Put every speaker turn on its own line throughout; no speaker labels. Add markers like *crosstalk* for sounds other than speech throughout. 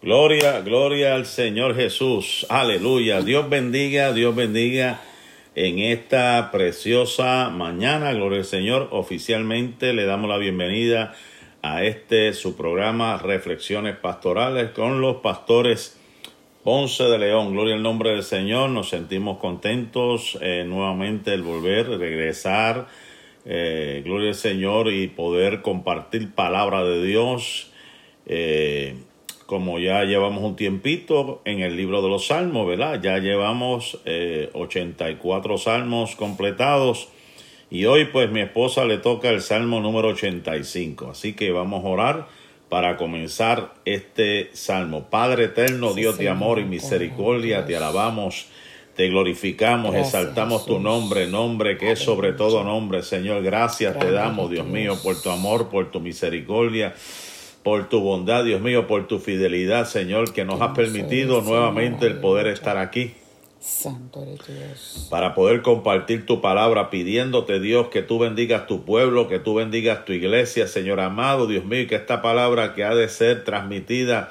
Gloria, gloria al Señor Jesús. Aleluya. Dios bendiga, Dios bendiga en esta preciosa mañana. Gloria al Señor. Oficialmente le damos la bienvenida a este su programa Reflexiones Pastorales con los pastores Ponce de León. Gloria al nombre del Señor. Nos sentimos contentos eh, nuevamente el volver, regresar. Eh, gloria al Señor y poder compartir palabra de Dios. Eh, como ya llevamos un tiempito en el libro de los salmos, ¿verdad? Ya llevamos eh, 84 salmos completados y hoy pues mi esposa le toca el salmo número 85. Así que vamos a orar para comenzar este salmo. Padre eterno, Dios de amor y misericordia, te alabamos. Te glorificamos, exaltamos tu nombre, nombre que es sobre todo nombre, Señor. Gracias te damos, Dios mío, por tu amor, por tu misericordia por tu bondad, Dios mío, por tu fidelidad, Señor, que nos ha permitido nuevamente el poder estar aquí.
Santo eres Dios.
Para poder compartir tu palabra, pidiéndote, Dios, que tú bendigas tu pueblo, que tú bendigas tu iglesia, Señor amado, Dios mío, y que esta palabra que ha de ser transmitida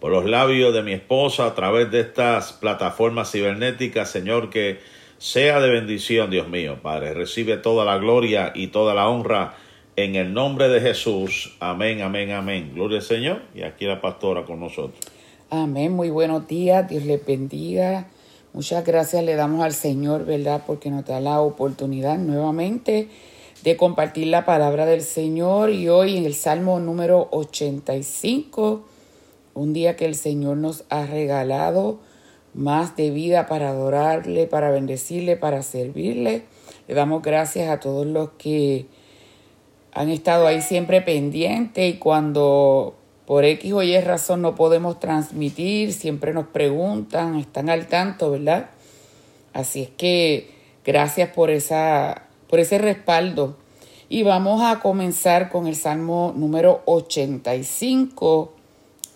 por los labios de mi esposa a través de estas plataformas cibernéticas, Señor, que sea de bendición, Dios mío, Padre. Recibe toda la gloria y toda la honra en el nombre de Jesús. Amén, amén, amén. Gloria al Señor. Y aquí la pastora con nosotros.
Amén. Muy buenos días. Dios les bendiga. Muchas gracias le damos al Señor, ¿verdad? Porque nos da la oportunidad nuevamente de compartir la palabra del Señor. Y hoy en el Salmo número 85, un día que el Señor nos ha regalado más de vida para adorarle, para bendecirle, para servirle. Le damos gracias a todos los que han estado ahí siempre pendientes y cuando por X o Y razón no podemos transmitir, siempre nos preguntan, están al tanto, ¿verdad? Así es que gracias por, esa, por ese respaldo. Y vamos a comenzar con el Salmo número 85.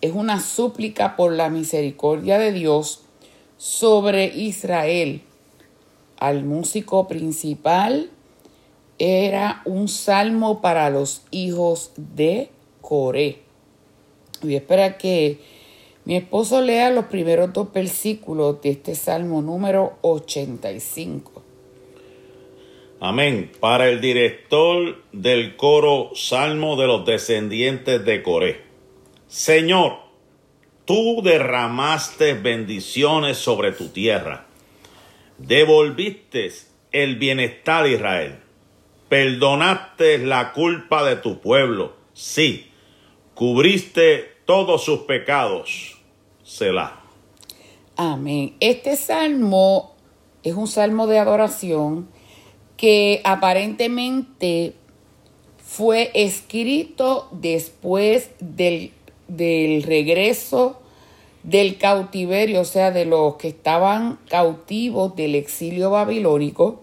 Es una súplica por la misericordia de Dios sobre Israel. Al músico principal era un salmo para los hijos de Coré. Voy a que mi esposo lea los primeros dos versículos de este salmo número 85.
Amén. Para el director del coro Salmo de los descendientes de Coré. Señor, tú derramaste bendiciones sobre tu tierra. Devolviste el bienestar a Israel perdonaste la culpa de tu pueblo. Sí, cubriste todos sus pecados. Selah.
Amén. Este salmo es un salmo de adoración que aparentemente fue escrito después del, del regreso del cautiverio, o sea, de los que estaban cautivos del exilio babilónico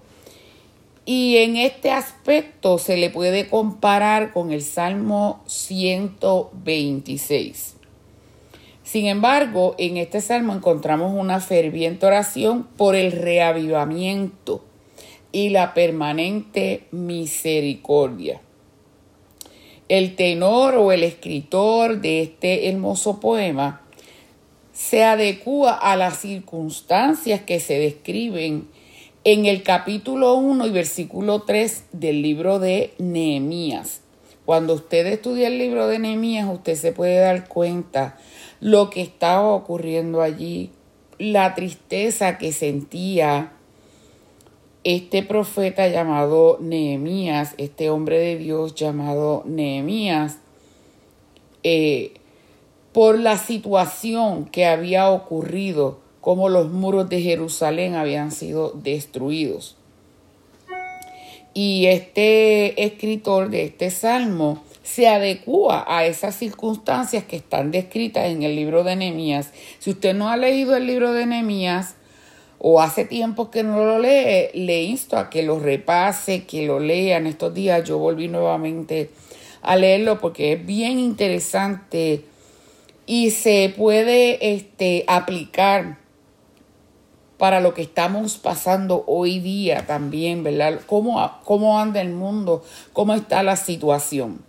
y en este aspecto se le puede comparar con el Salmo 126. Sin embargo, en este salmo encontramos una ferviente oración por el reavivamiento y la permanente misericordia. El tenor o el escritor de este hermoso poema se adecua a las circunstancias que se describen en el capítulo 1 y versículo 3 del libro de Nehemías. Cuando usted estudia el libro de Nehemías, usted se puede dar cuenta lo que estaba ocurriendo allí, la tristeza que sentía este profeta llamado Nehemías, este hombre de Dios llamado Nehemías, eh, por la situación que había ocurrido cómo los muros de Jerusalén habían sido destruidos. Y este escritor de este salmo se adecua a esas circunstancias que están descritas en el libro de Nehemías. Si usted no ha leído el libro de Nehemías o hace tiempo que no lo lee, le insto a que lo repase, que lo lea. En estos días yo volví nuevamente a leerlo porque es bien interesante y se puede este, aplicar para lo que estamos pasando hoy día también, ¿verdad? ¿Cómo, cómo anda el mundo? ¿Cómo está la situación?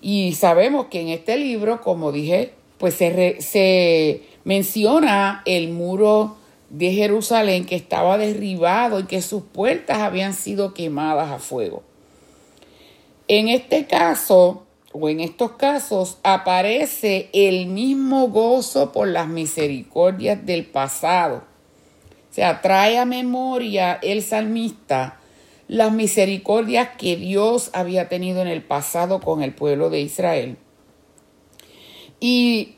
Y sabemos que en este libro, como dije, pues se, se menciona el muro de Jerusalén que estaba derribado y que sus puertas habían sido quemadas a fuego. En este caso, o en estos casos, aparece el mismo gozo por las misericordias del pasado. Sea, trae a memoria el salmista las misericordias que Dios había tenido en el pasado con el pueblo de Israel. Y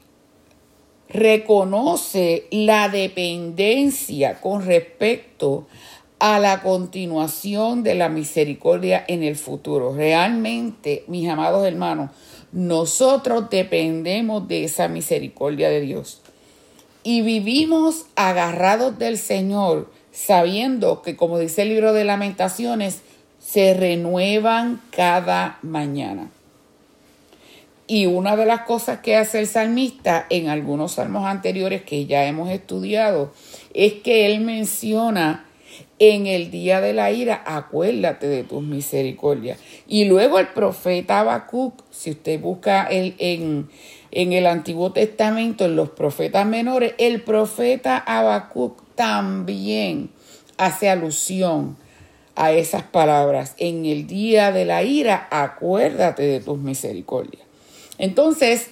reconoce la dependencia con respecto a la continuación de la misericordia en el futuro. Realmente, mis amados hermanos, nosotros dependemos de esa misericordia de Dios. Y vivimos agarrados del Señor, sabiendo que, como dice el libro de lamentaciones, se renuevan cada mañana. Y una de las cosas que hace el salmista en algunos salmos anteriores que ya hemos estudiado es que él menciona en el día de la ira, acuérdate de tus misericordias. Y luego el profeta Habacuc, si usted busca el, en, en el Antiguo Testamento, en los profetas menores, el profeta Habacuc también hace alusión a esas palabras. En el día de la ira, acuérdate de tus misericordias. Entonces,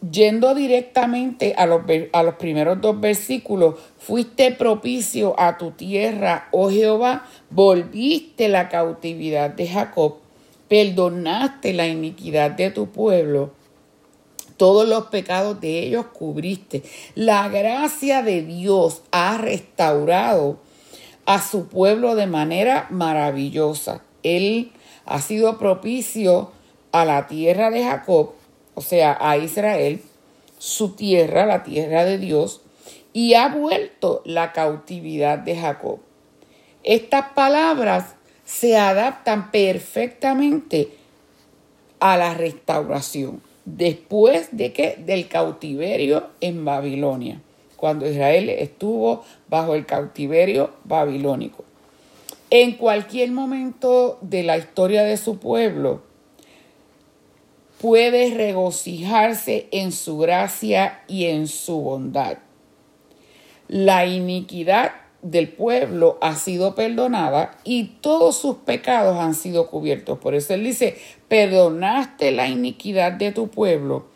yendo directamente a los, a los primeros dos versículos, fuiste propicio a tu tierra, oh Jehová, volviste la cautividad de Jacob, perdonaste la iniquidad de tu pueblo, todos los pecados de ellos cubriste. La gracia de Dios ha restaurado a su pueblo de manera maravillosa. Él ha sido propicio a la tierra de Jacob, o sea, a Israel, su tierra, la tierra de Dios, y ha vuelto la cautividad de Jacob. Estas palabras se adaptan perfectamente a la restauración después de que del cautiverio en Babilonia, cuando Israel estuvo bajo el cautiverio babilónico. En cualquier momento de la historia de su pueblo, puede regocijarse en su gracia y en su bondad. La iniquidad del pueblo ha sido perdonada y todos sus pecados han sido cubiertos. Por eso él dice, perdonaste la iniquidad de tu pueblo,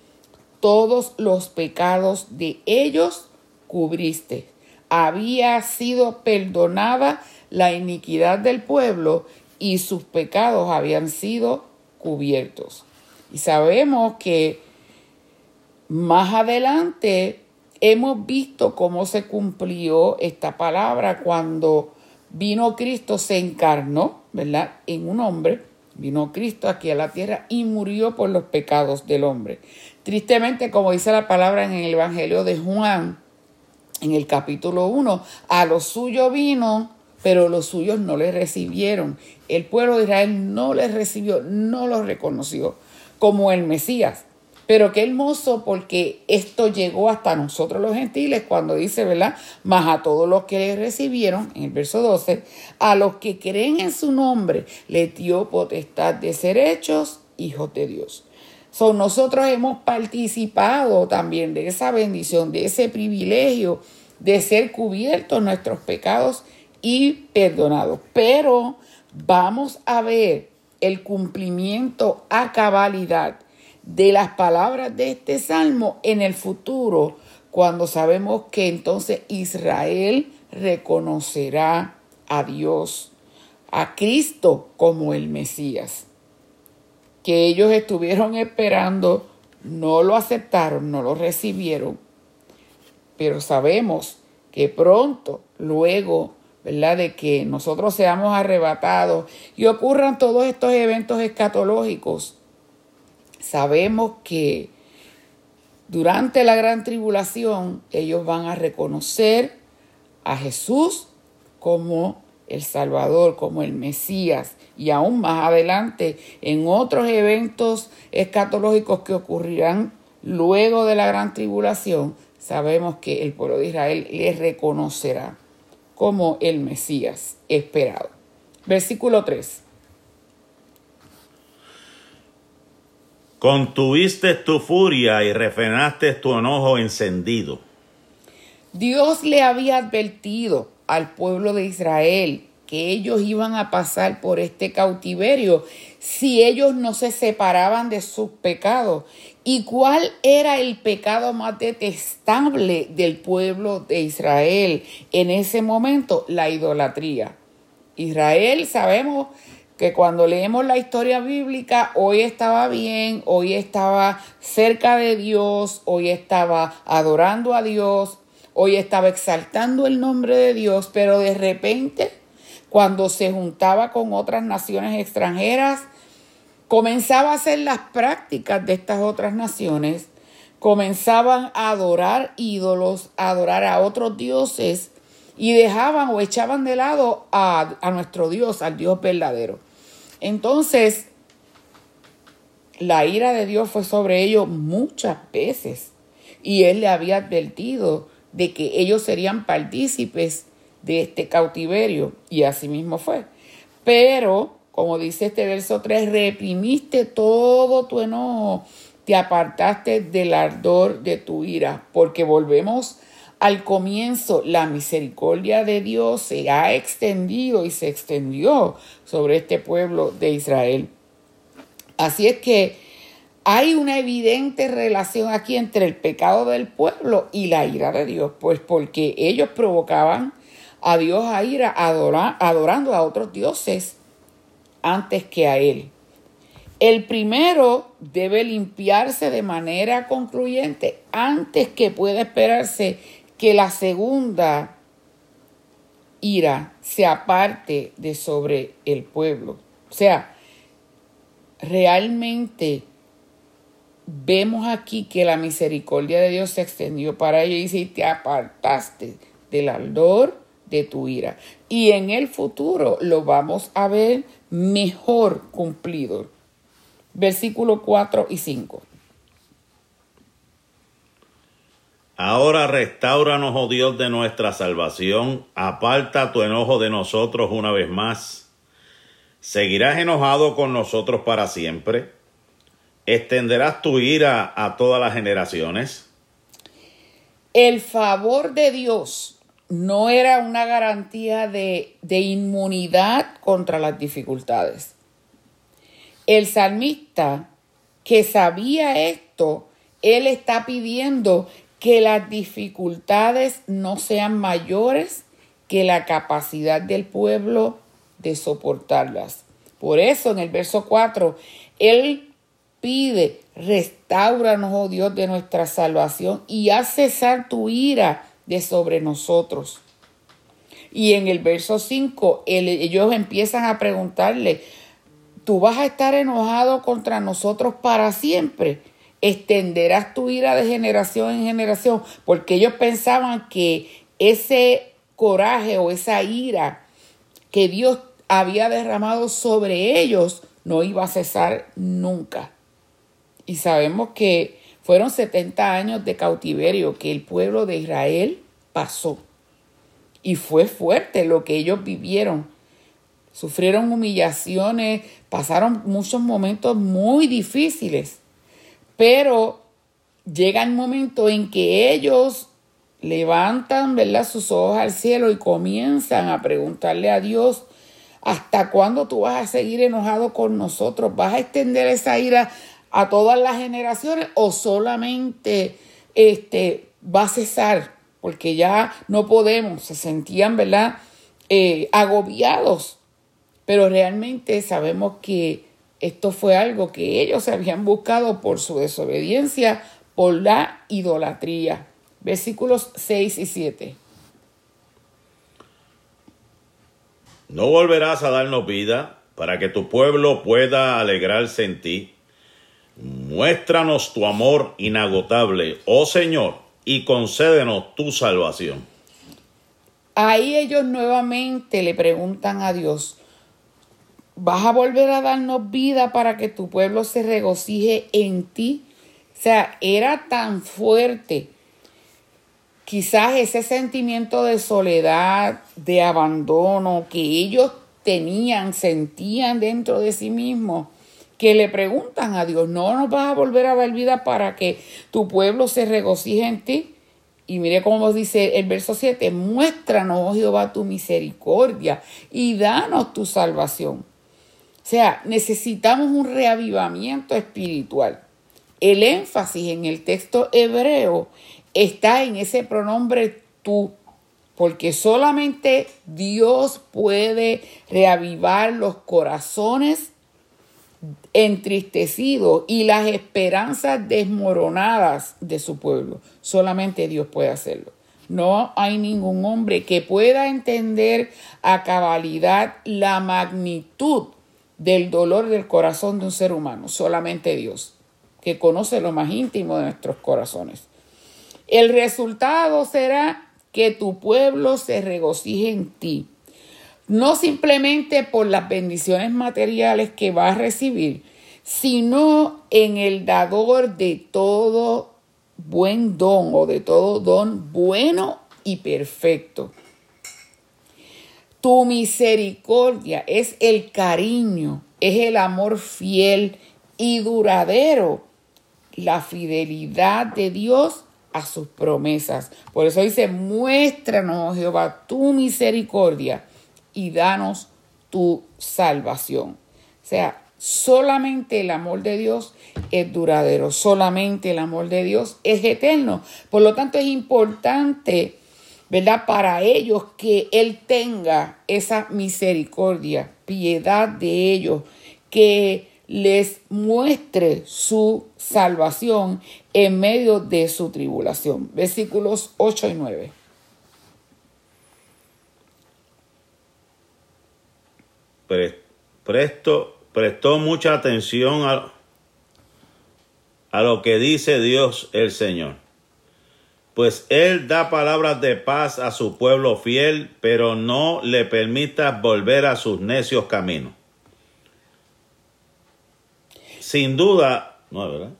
todos los pecados de ellos cubriste. Había sido perdonada la iniquidad del pueblo y sus pecados habían sido cubiertos. Y sabemos que más adelante hemos visto cómo se cumplió esta palabra cuando vino Cristo, se encarnó, ¿verdad? En un hombre, vino Cristo aquí a la tierra y murió por los pecados del hombre. Tristemente, como dice la palabra en el Evangelio de Juan, en el capítulo 1, a los suyos vino, pero los suyos no le recibieron. El pueblo de Israel no le recibió, no lo reconoció como el Mesías. Pero qué hermoso porque esto llegó hasta nosotros los gentiles cuando dice, ¿verdad? Más a todos los que le recibieron, en el verso 12, a los que creen en su nombre, le dio potestad de ser hechos hijos de Dios. So, nosotros hemos participado también de esa bendición, de ese privilegio de ser cubiertos nuestros pecados y perdonados. Pero vamos a ver el cumplimiento a cabalidad de las palabras de este salmo en el futuro, cuando sabemos que entonces Israel reconocerá a Dios, a Cristo como el Mesías, que ellos estuvieron esperando, no lo aceptaron, no lo recibieron, pero sabemos que pronto, luego De que nosotros seamos arrebatados y ocurran todos estos eventos escatológicos. Sabemos que durante la gran tribulación ellos van a reconocer a Jesús como el Salvador, como el Mesías. Y aún más adelante, en otros eventos escatológicos que ocurrirán luego de la gran tribulación, sabemos que el pueblo de Israel les reconocerá como el Mesías esperado. Versículo 3.
Contuviste tu furia y refrenaste tu enojo encendido.
Dios le había advertido al pueblo de Israel que ellos iban a pasar por este cautiverio si ellos no se separaban de sus pecados. ¿Y cuál era el pecado más detestable del pueblo de Israel en ese momento? La idolatría. Israel, sabemos que cuando leemos la historia bíblica, hoy estaba bien, hoy estaba cerca de Dios, hoy estaba adorando a Dios, hoy estaba exaltando el nombre de Dios, pero de repente, cuando se juntaba con otras naciones extranjeras, comenzaba a hacer las prácticas de estas otras naciones, comenzaban a adorar ídolos, a adorar a otros dioses y dejaban o echaban de lado a, nuestro Dios, al Dios verdadero. Entonces, la ira de Dios fue sobre ellos muchas veces y él le había advertido de que ellos serían partícipes de este cautiverio y así mismo fue. Pero, como dice este verso 3, reprimiste todo tu enojo, te apartaste del ardor de tu ira, porque volvemos al comienzo, la misericordia de Dios se ha extendido y se extendió sobre este pueblo de Israel. Así es que hay una evidente relación aquí entre el pecado del pueblo y la ira de Dios, pues porque ellos provocaban a Dios a ira adorando a otros dioses antes que a Él. El primero debe limpiarse de manera concluyente antes que pueda esperarse que la segunda ira se aparte de sobre el pueblo. O sea, realmente vemos aquí que la misericordia de Dios se extendió para ellos y dice, te apartaste del ardor de tu ira. Y en el futuro lo vamos a ver mejor cumplido. Versículo 4 y 5.
Ahora restauranos, oh Dios de nuestra salvación, aparta tu enojo de nosotros una vez más. ¿Seguirás enojado con nosotros para siempre? ¿Extenderás tu ira a todas las generaciones?
El favor de Dios no era una garantía de, de inmunidad contra las dificultades. El salmista que sabía esto, él está pidiendo que las dificultades no sean mayores que la capacidad del pueblo de soportarlas. Por eso en el verso 4, Él pide, restauranos, oh Dios, de nuestra salvación y haz cesar tu ira de sobre nosotros. Y en el verso 5, ellos empiezan a preguntarle, ¿tú vas a estar enojado contra nosotros para siempre? extenderás tu ira de generación en generación, porque ellos pensaban que ese coraje o esa ira que Dios había derramado sobre ellos no iba a cesar nunca. Y sabemos que fueron 70 años de cautiverio que el pueblo de Israel pasó. Y fue fuerte lo que ellos vivieron. Sufrieron humillaciones, pasaron muchos momentos muy difíciles. Pero llega el momento en que ellos levantan ¿verdad? sus ojos al cielo y comienzan a preguntarle a Dios, ¿hasta cuándo tú vas a seguir enojado con nosotros? ¿Vas a extender esa ira a todas las generaciones o solamente este, va a cesar? Porque ya no podemos, se sentían, ¿verdad? Eh, agobiados. Pero realmente sabemos que esto fue algo que ellos habían buscado por su desobediencia, por la idolatría. Versículos 6 y 7.
No volverás a darnos vida para que tu pueblo pueda alegrarse en ti. Muéstranos tu amor inagotable, oh Señor, y concédenos tu salvación.
Ahí ellos nuevamente le preguntan a Dios, vas a volver a darnos vida para que tu pueblo se regocije en ti. O sea, era tan fuerte quizás ese sentimiento de soledad, de abandono que ellos tenían, sentían dentro de sí mismos, que le preguntan a Dios, ¿no nos vas a volver a dar vida para que tu pueblo se regocije en ti? Y mire cómo dice el verso 7, muéstranos, oh Jehová, tu misericordia y danos tu salvación. O sea, necesitamos un reavivamiento espiritual. El énfasis en el texto hebreo está en ese pronombre tú, porque solamente Dios puede reavivar los corazones entristecido y las esperanzas desmoronadas de su pueblo. Solamente Dios puede hacerlo. No hay ningún hombre que pueda entender a cabalidad la magnitud del dolor del corazón de un ser humano. Solamente Dios, que conoce lo más íntimo de nuestros corazones. El resultado será que tu pueblo se regocije en ti no simplemente por las bendiciones materiales que va a recibir, sino en el dador de todo buen don o de todo don bueno y perfecto. Tu misericordia es el cariño, es el amor fiel y duradero, la fidelidad de Dios a sus promesas. Por eso dice, muéstranos, Jehová, tu misericordia y danos tu salvación. O sea, solamente el amor de Dios es duradero, solamente el amor de Dios es eterno. Por lo tanto, es importante, ¿verdad? Para ellos que Él tenga esa misericordia, piedad de ellos, que les muestre su salvación en medio de su tribulación. Versículos 8 y 9.
Presto, prestó mucha atención a, a lo que dice Dios el Señor. Pues Él da palabras de paz a su pueblo fiel, pero no le permita volver a sus necios caminos. Sin duda, no, ¿verdad?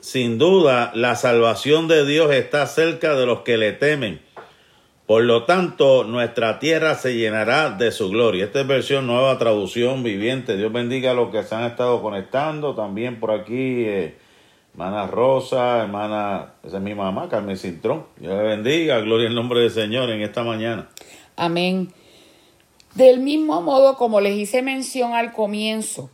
Sin duda, la salvación de Dios está cerca de los que le temen por lo tanto, nuestra tierra se llenará de su gloria. Esta es versión nueva, traducción viviente. Dios bendiga a los que se han estado conectando. También por aquí, eh, hermana Rosa, hermana, esa es mi mamá, Carmen Cintrón. Dios le bendiga, gloria al nombre del Señor en esta mañana.
Amén. Del mismo modo, como les hice mención al comienzo,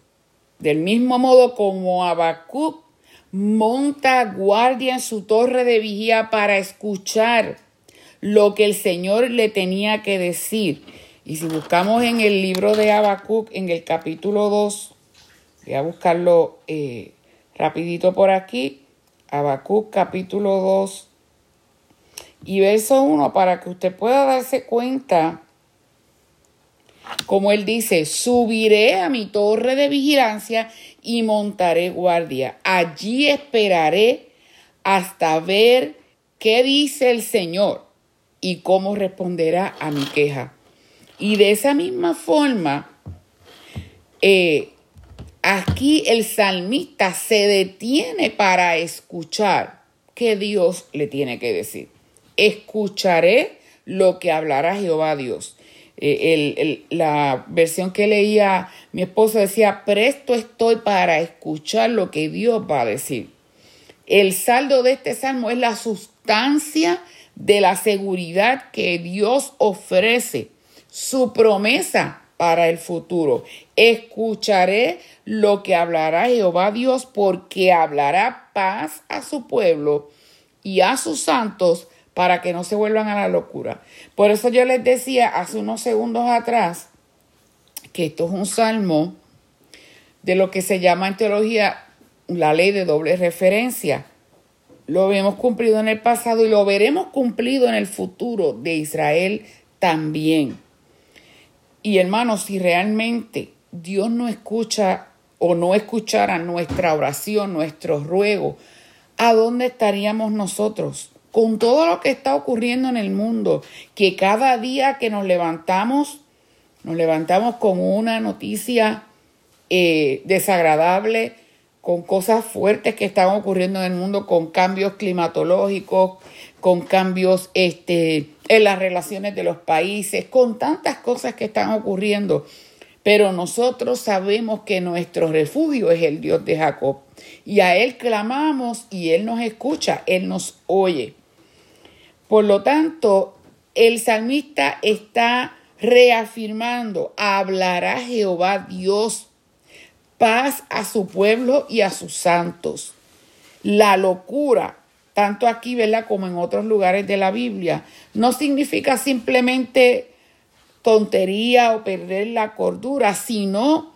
del mismo modo como Habacuc monta guardia en su torre de vigía para escuchar lo que el Señor le tenía que decir. Y si buscamos en el libro de Habacuc, en el capítulo 2, voy a buscarlo eh, rapidito por aquí, Habacuc capítulo 2 y verso 1 para que usted pueda darse cuenta, como él dice, subiré a mi torre de vigilancia y montaré guardia. Allí esperaré hasta ver qué dice el Señor y cómo responderá a mi queja. Y de esa misma forma, eh, aquí el salmista se detiene para escuchar qué Dios le tiene que decir. Escucharé lo que hablará Jehová Dios. Eh, la versión que leía mi esposo decía, presto estoy para escuchar lo que Dios va a decir. El saldo de este salmo es la sustancia de la seguridad que Dios ofrece, su promesa para el futuro. Escucharé lo que hablará Jehová Dios porque hablará paz a su pueblo y a sus santos para que no se vuelvan a la locura. Por eso yo les decía hace unos segundos atrás que esto es un salmo de lo que se llama en teología la ley de doble referencia. Lo hemos cumplido en el pasado y lo veremos cumplido en el futuro de Israel también. Y hermanos, si realmente Dios no escucha o no escuchara nuestra oración, nuestro ruego, ¿a dónde estaríamos nosotros? Con todo lo que está ocurriendo en el mundo, que cada día que nos levantamos, nos levantamos con una noticia eh, desagradable, con cosas fuertes que están ocurriendo en el mundo, con cambios climatológicos, con cambios este, en las relaciones de los países, con tantas cosas que están ocurriendo. Pero nosotros sabemos que nuestro refugio es el Dios de Jacob. Y a Él clamamos y Él nos escucha, Él nos oye. Por lo tanto, el salmista está reafirmando, hablará Jehová Dios, paz a su pueblo y a sus santos. La locura, tanto aquí, ¿verdad? Como en otros lugares de la Biblia, no significa simplemente tontería o perder la cordura, sino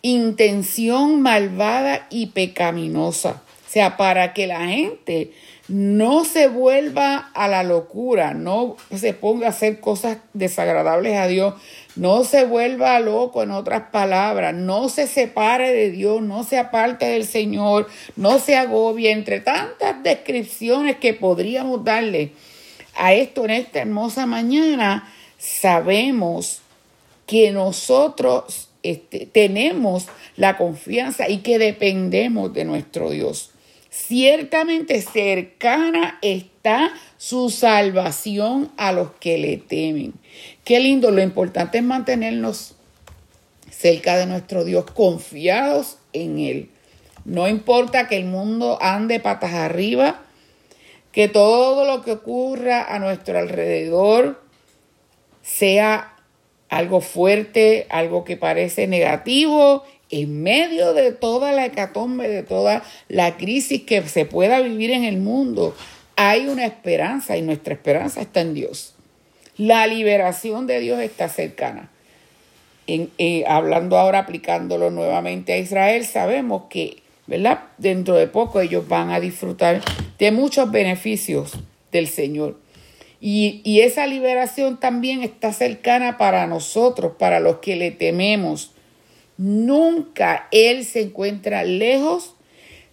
intención malvada y pecaminosa. O sea, para que la gente no se vuelva a la locura, no se ponga a hacer cosas desagradables a Dios, no se vuelva loco en otras palabras, no se separe de Dios, no se aparte del Señor, no se agobie entre tantas descripciones que podríamos darle a esto en esta hermosa mañana, sabemos que nosotros este, tenemos la confianza y que dependemos de nuestro Dios. Ciertamente cercana está su salvación a los que le temen. Qué lindo, lo importante es mantenernos cerca de nuestro Dios, confiados en Él. No importa que el mundo ande patas arriba, que todo lo que ocurra a nuestro alrededor sea algo fuerte, algo que parece negativo en medio de toda la hecatombe, de toda la crisis que se pueda vivir en el mundo, hay una esperanza y nuestra esperanza está en Dios. La liberación de Dios está cercana. Eh, hablando ahora, aplicándolo nuevamente a Israel, sabemos que, ¿verdad? Dentro de poco ellos van a disfrutar de muchos beneficios del Señor. Y esa liberación también está cercana para nosotros, para los que le tememos Nunca Él se encuentra lejos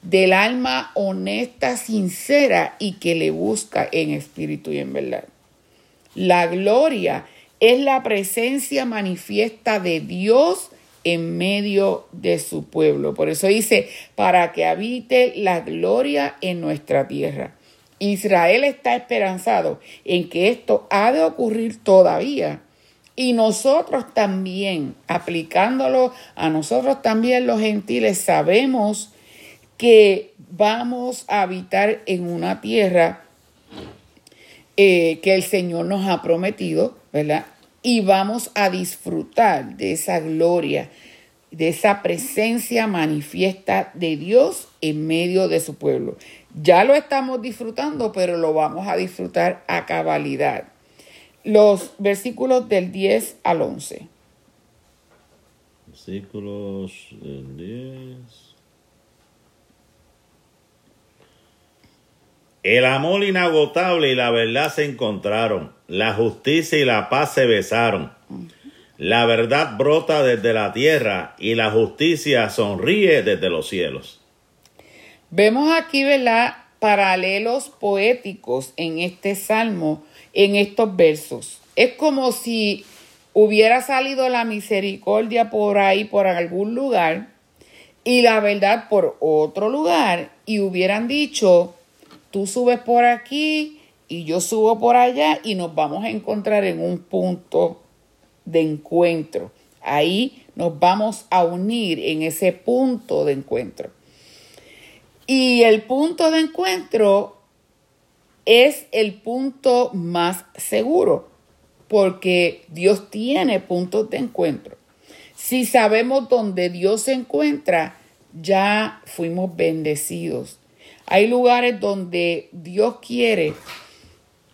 del alma honesta, sincera y que le busca en espíritu y en verdad. La gloria es la presencia manifiesta de Dios en medio de su pueblo. Por eso dice, para que habite la gloria en nuestra tierra. Israel está esperanzado en que esto ha de ocurrir todavía y nosotros también, aplicándolo a nosotros también los gentiles, sabemos que vamos a habitar en una tierra eh, que el Señor nos ha prometido, ¿verdad? Y vamos a disfrutar de esa gloria, de esa presencia manifiesta de Dios en medio de su pueblo. Ya lo estamos disfrutando, pero lo vamos a disfrutar a cabalidad los versículos del 10 al 11.
Versículos del 10. El amor inagotable y la verdad se encontraron. La justicia y la paz se besaron. La verdad brota desde la tierra y la justicia sonríe desde los cielos.
Vemos aquí, ¿verdad? Paralelos poéticos en este salmo en estos versos. Es como si hubiera salido la misericordia por ahí, por algún lugar, y la verdad por otro lugar, y hubieran dicho, tú subes por aquí y yo subo por allá y nos vamos a encontrar en un punto de encuentro. Ahí nos vamos a unir en ese punto de encuentro. Y el punto de encuentro es el punto más seguro, porque Dios tiene puntos de encuentro. Si sabemos dónde Dios se encuentra, ya fuimos bendecidos. Hay lugares donde Dios quiere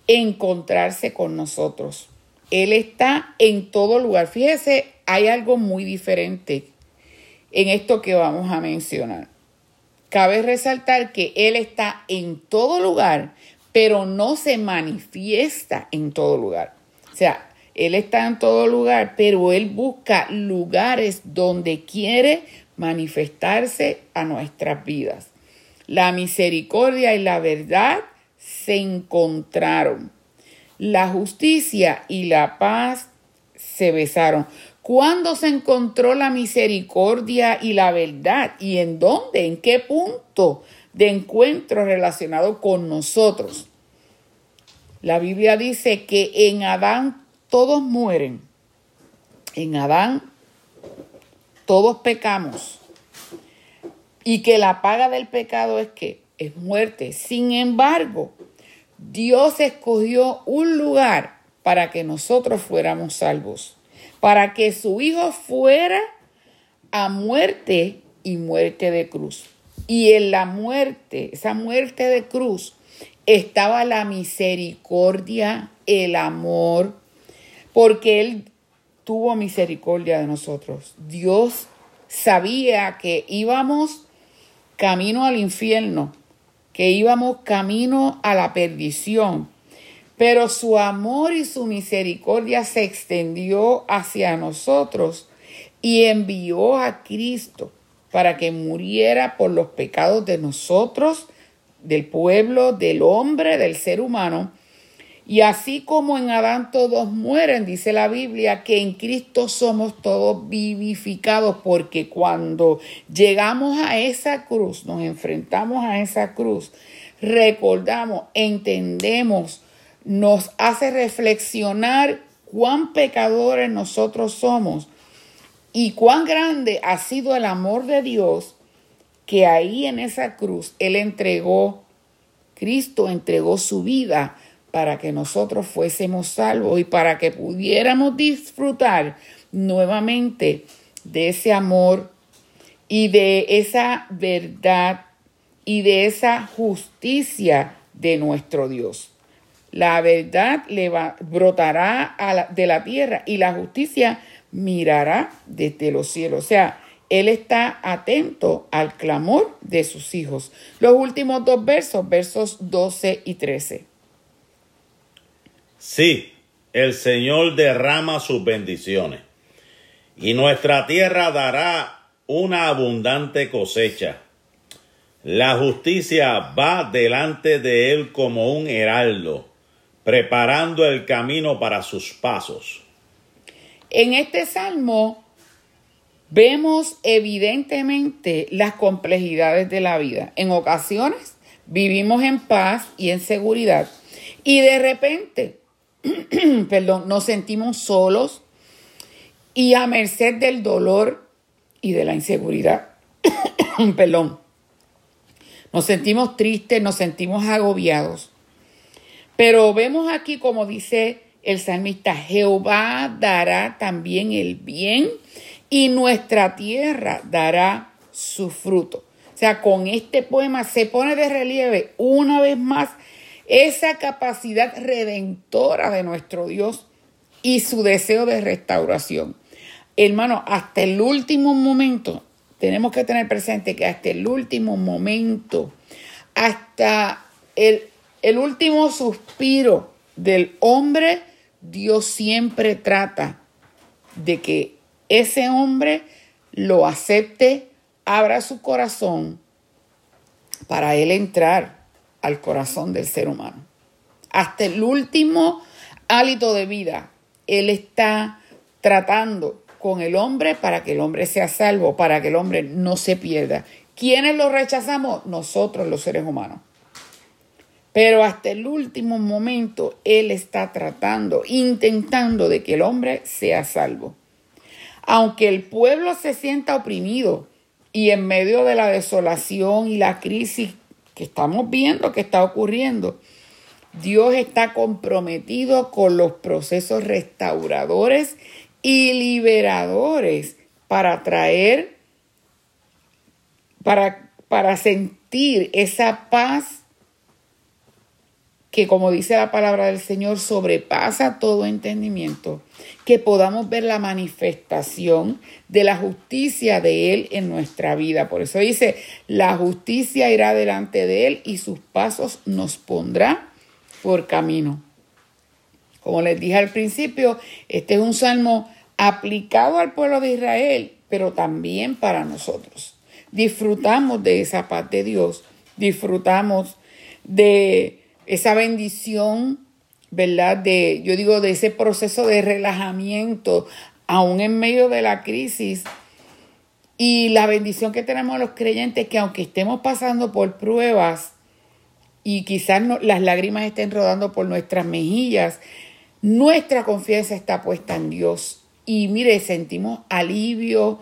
encontrarse con nosotros. Él está en todo lugar. Fíjese, hay algo muy diferente en esto que vamos a mencionar. Cabe resaltar que Él está en todo lugar, pero no se manifiesta en todo lugar. O sea, Él está en todo lugar, pero Él busca lugares donde quiere manifestarse a nuestras vidas. La misericordia y la verdad se encontraron. La justicia y la paz se besaron. ¿Cuándo se encontró la misericordia y la verdad? ¿Y en dónde? ¿En qué punto de encuentro relacionado con nosotros? La Biblia dice que en Adán todos mueren. En Adán todos pecamos y que la paga del pecado es que es muerte. Sin embargo, Dios escogió un lugar para que nosotros fuéramos salvos, para que su Hijo fuera a muerte y muerte de cruz. Y en la muerte, esa muerte de cruz, estaba la misericordia, el amor, porque Él tuvo misericordia de nosotros. Dios sabía que íbamos camino al infierno, que íbamos camino a la perdición, pero su amor y su misericordia se extendió hacia nosotros y envió a Cristo para que muriera por los pecados de nosotros, del pueblo, del hombre, del ser humano, y así como en Adán todos mueren, dice la Biblia, que en Cristo somos todos vivificados, porque cuando llegamos a esa cruz, nos enfrentamos a esa cruz, recordamos, entendemos, nos hace reflexionar cuán pecadores nosotros somos y cuán grande ha sido el amor de Dios que ahí en esa cruz Él entregó, Cristo entregó su vida para que nosotros fuésemos salvos y para que pudiéramos disfrutar nuevamente de ese amor y de esa verdad y de esa justicia de nuestro Dios. La verdad le va, brotará de la tierra y la justicia mirará desde los cielos. O sea, Él está atento al clamor de sus hijos. Los últimos dos versos, versos 12 y 13.
Sí, el Señor derrama sus bendiciones y nuestra tierra dará una abundante cosecha. La justicia va delante de él como un heraldo, preparando el camino para sus pasos.
En este salmo vemos evidentemente las complejidades de la vida. En ocasiones vivimos en paz y en seguridad y de repente *clears throat* perdón, nos sentimos solos y a merced del dolor y de la inseguridad. *clears throat* perdón. Nos sentimos tristes, nos sentimos agobiados. Pero vemos aquí como dice el salmista, Jehová dará también el bien y nuestra tierra dará su fruto. O sea, con este poema se pone de relieve una vez más esa capacidad redentora de nuestro Dios y su deseo de restauración. Hermano, hasta el último momento, tenemos que tener presente que hasta el último momento, hasta el, el último suspiro del hombre, Dios siempre trata de que ese hombre lo acepte, abra su corazón para él entrar al corazón del ser humano. Hasta el último hálito de vida, Él está tratando con el hombre para que el hombre sea salvo, para que el hombre no se pierda. ¿Quiénes lo rechazamos? Nosotros los seres humanos. Pero hasta el último momento Él está tratando, intentando de que el hombre sea salvo. Aunque el pueblo se sienta oprimido y en medio de la desolación y la crisis que estamos viendo que está ocurriendo. Dios está comprometido con los procesos restauradores y liberadores para traer, para, para sentir esa paz que como dice la palabra del Señor, sobrepasa todo entendimiento, que podamos ver la manifestación de la justicia de Él en nuestra vida. Por eso dice, la justicia irá delante de Él y sus pasos nos pondrá por camino. Como les dije al principio, este es un salmo aplicado al pueblo de Israel, pero también para nosotros. Disfrutamos de esa paz de Dios, disfrutamos de esa bendición, ¿verdad? De, yo digo, de ese proceso de relajamiento, aún en medio de la crisis. Y la bendición que tenemos los creyentes, que aunque estemos pasando por pruebas y quizás las lágrimas estén rodando por nuestras mejillas, nuestra confianza está puesta en Dios. Y mire, sentimos alivio,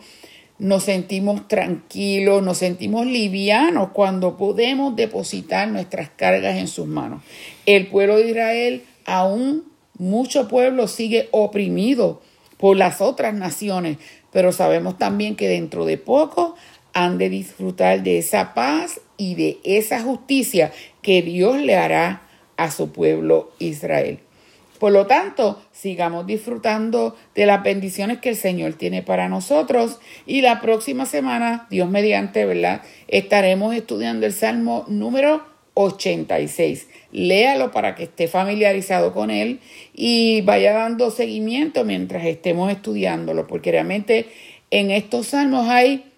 nos sentimos tranquilos, nos sentimos livianos cuando podemos depositar nuestras cargas en sus manos. El pueblo de Israel, aún mucho pueblo sigue oprimido por las otras naciones, pero sabemos también que dentro de poco han de disfrutar de esa paz y de esa justicia que Dios le hará a su pueblo Israel. Por lo tanto, sigamos disfrutando de las bendiciones que el Señor tiene para nosotros y la próxima semana, Dios mediante, ¿verdad? Estaremos estudiando el Salmo número 86. Léalo para que esté familiarizado con él y vaya dando seguimiento mientras estemos estudiándolo, porque realmente en estos salmos hay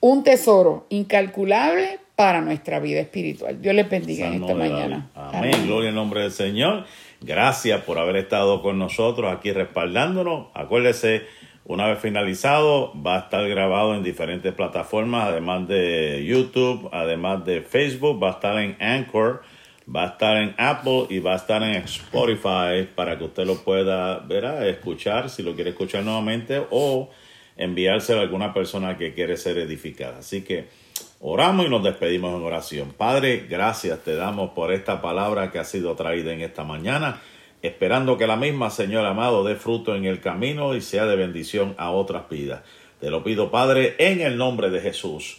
un tesoro incalculable para nuestra vida espiritual. Dios les bendiga en esta mañana.
Amén. Gloria al nombre del Señor. Gracias por haber estado con nosotros aquí respaldándonos. Acuérdese, una vez finalizado, va a estar grabado en diferentes plataformas, además de YouTube, además de Facebook, va a estar en Anchor, va a estar en Apple y va a estar en Spotify para que usted lo pueda ver, escuchar si lo quiere escuchar nuevamente o enviárselo a alguna persona que quiere ser edificada. Así que Oramos y nos despedimos en oración. Padre, gracias te damos por esta palabra que ha sido traída en esta mañana, esperando que la misma, Señor amado, dé fruto en el camino y sea de bendición a otras vidas. Te lo pido, Padre, en el nombre de Jesús.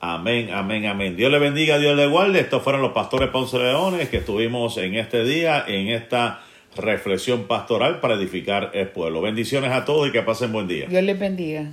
Amén, amén, amén. Dios le bendiga, Dios le guarde. Estos fueron los pastores Ponce Leones que estuvimos en este día, en esta reflexión pastoral para edificar el pueblo. Bendiciones a todos y que pasen buen día.
Dios les bendiga.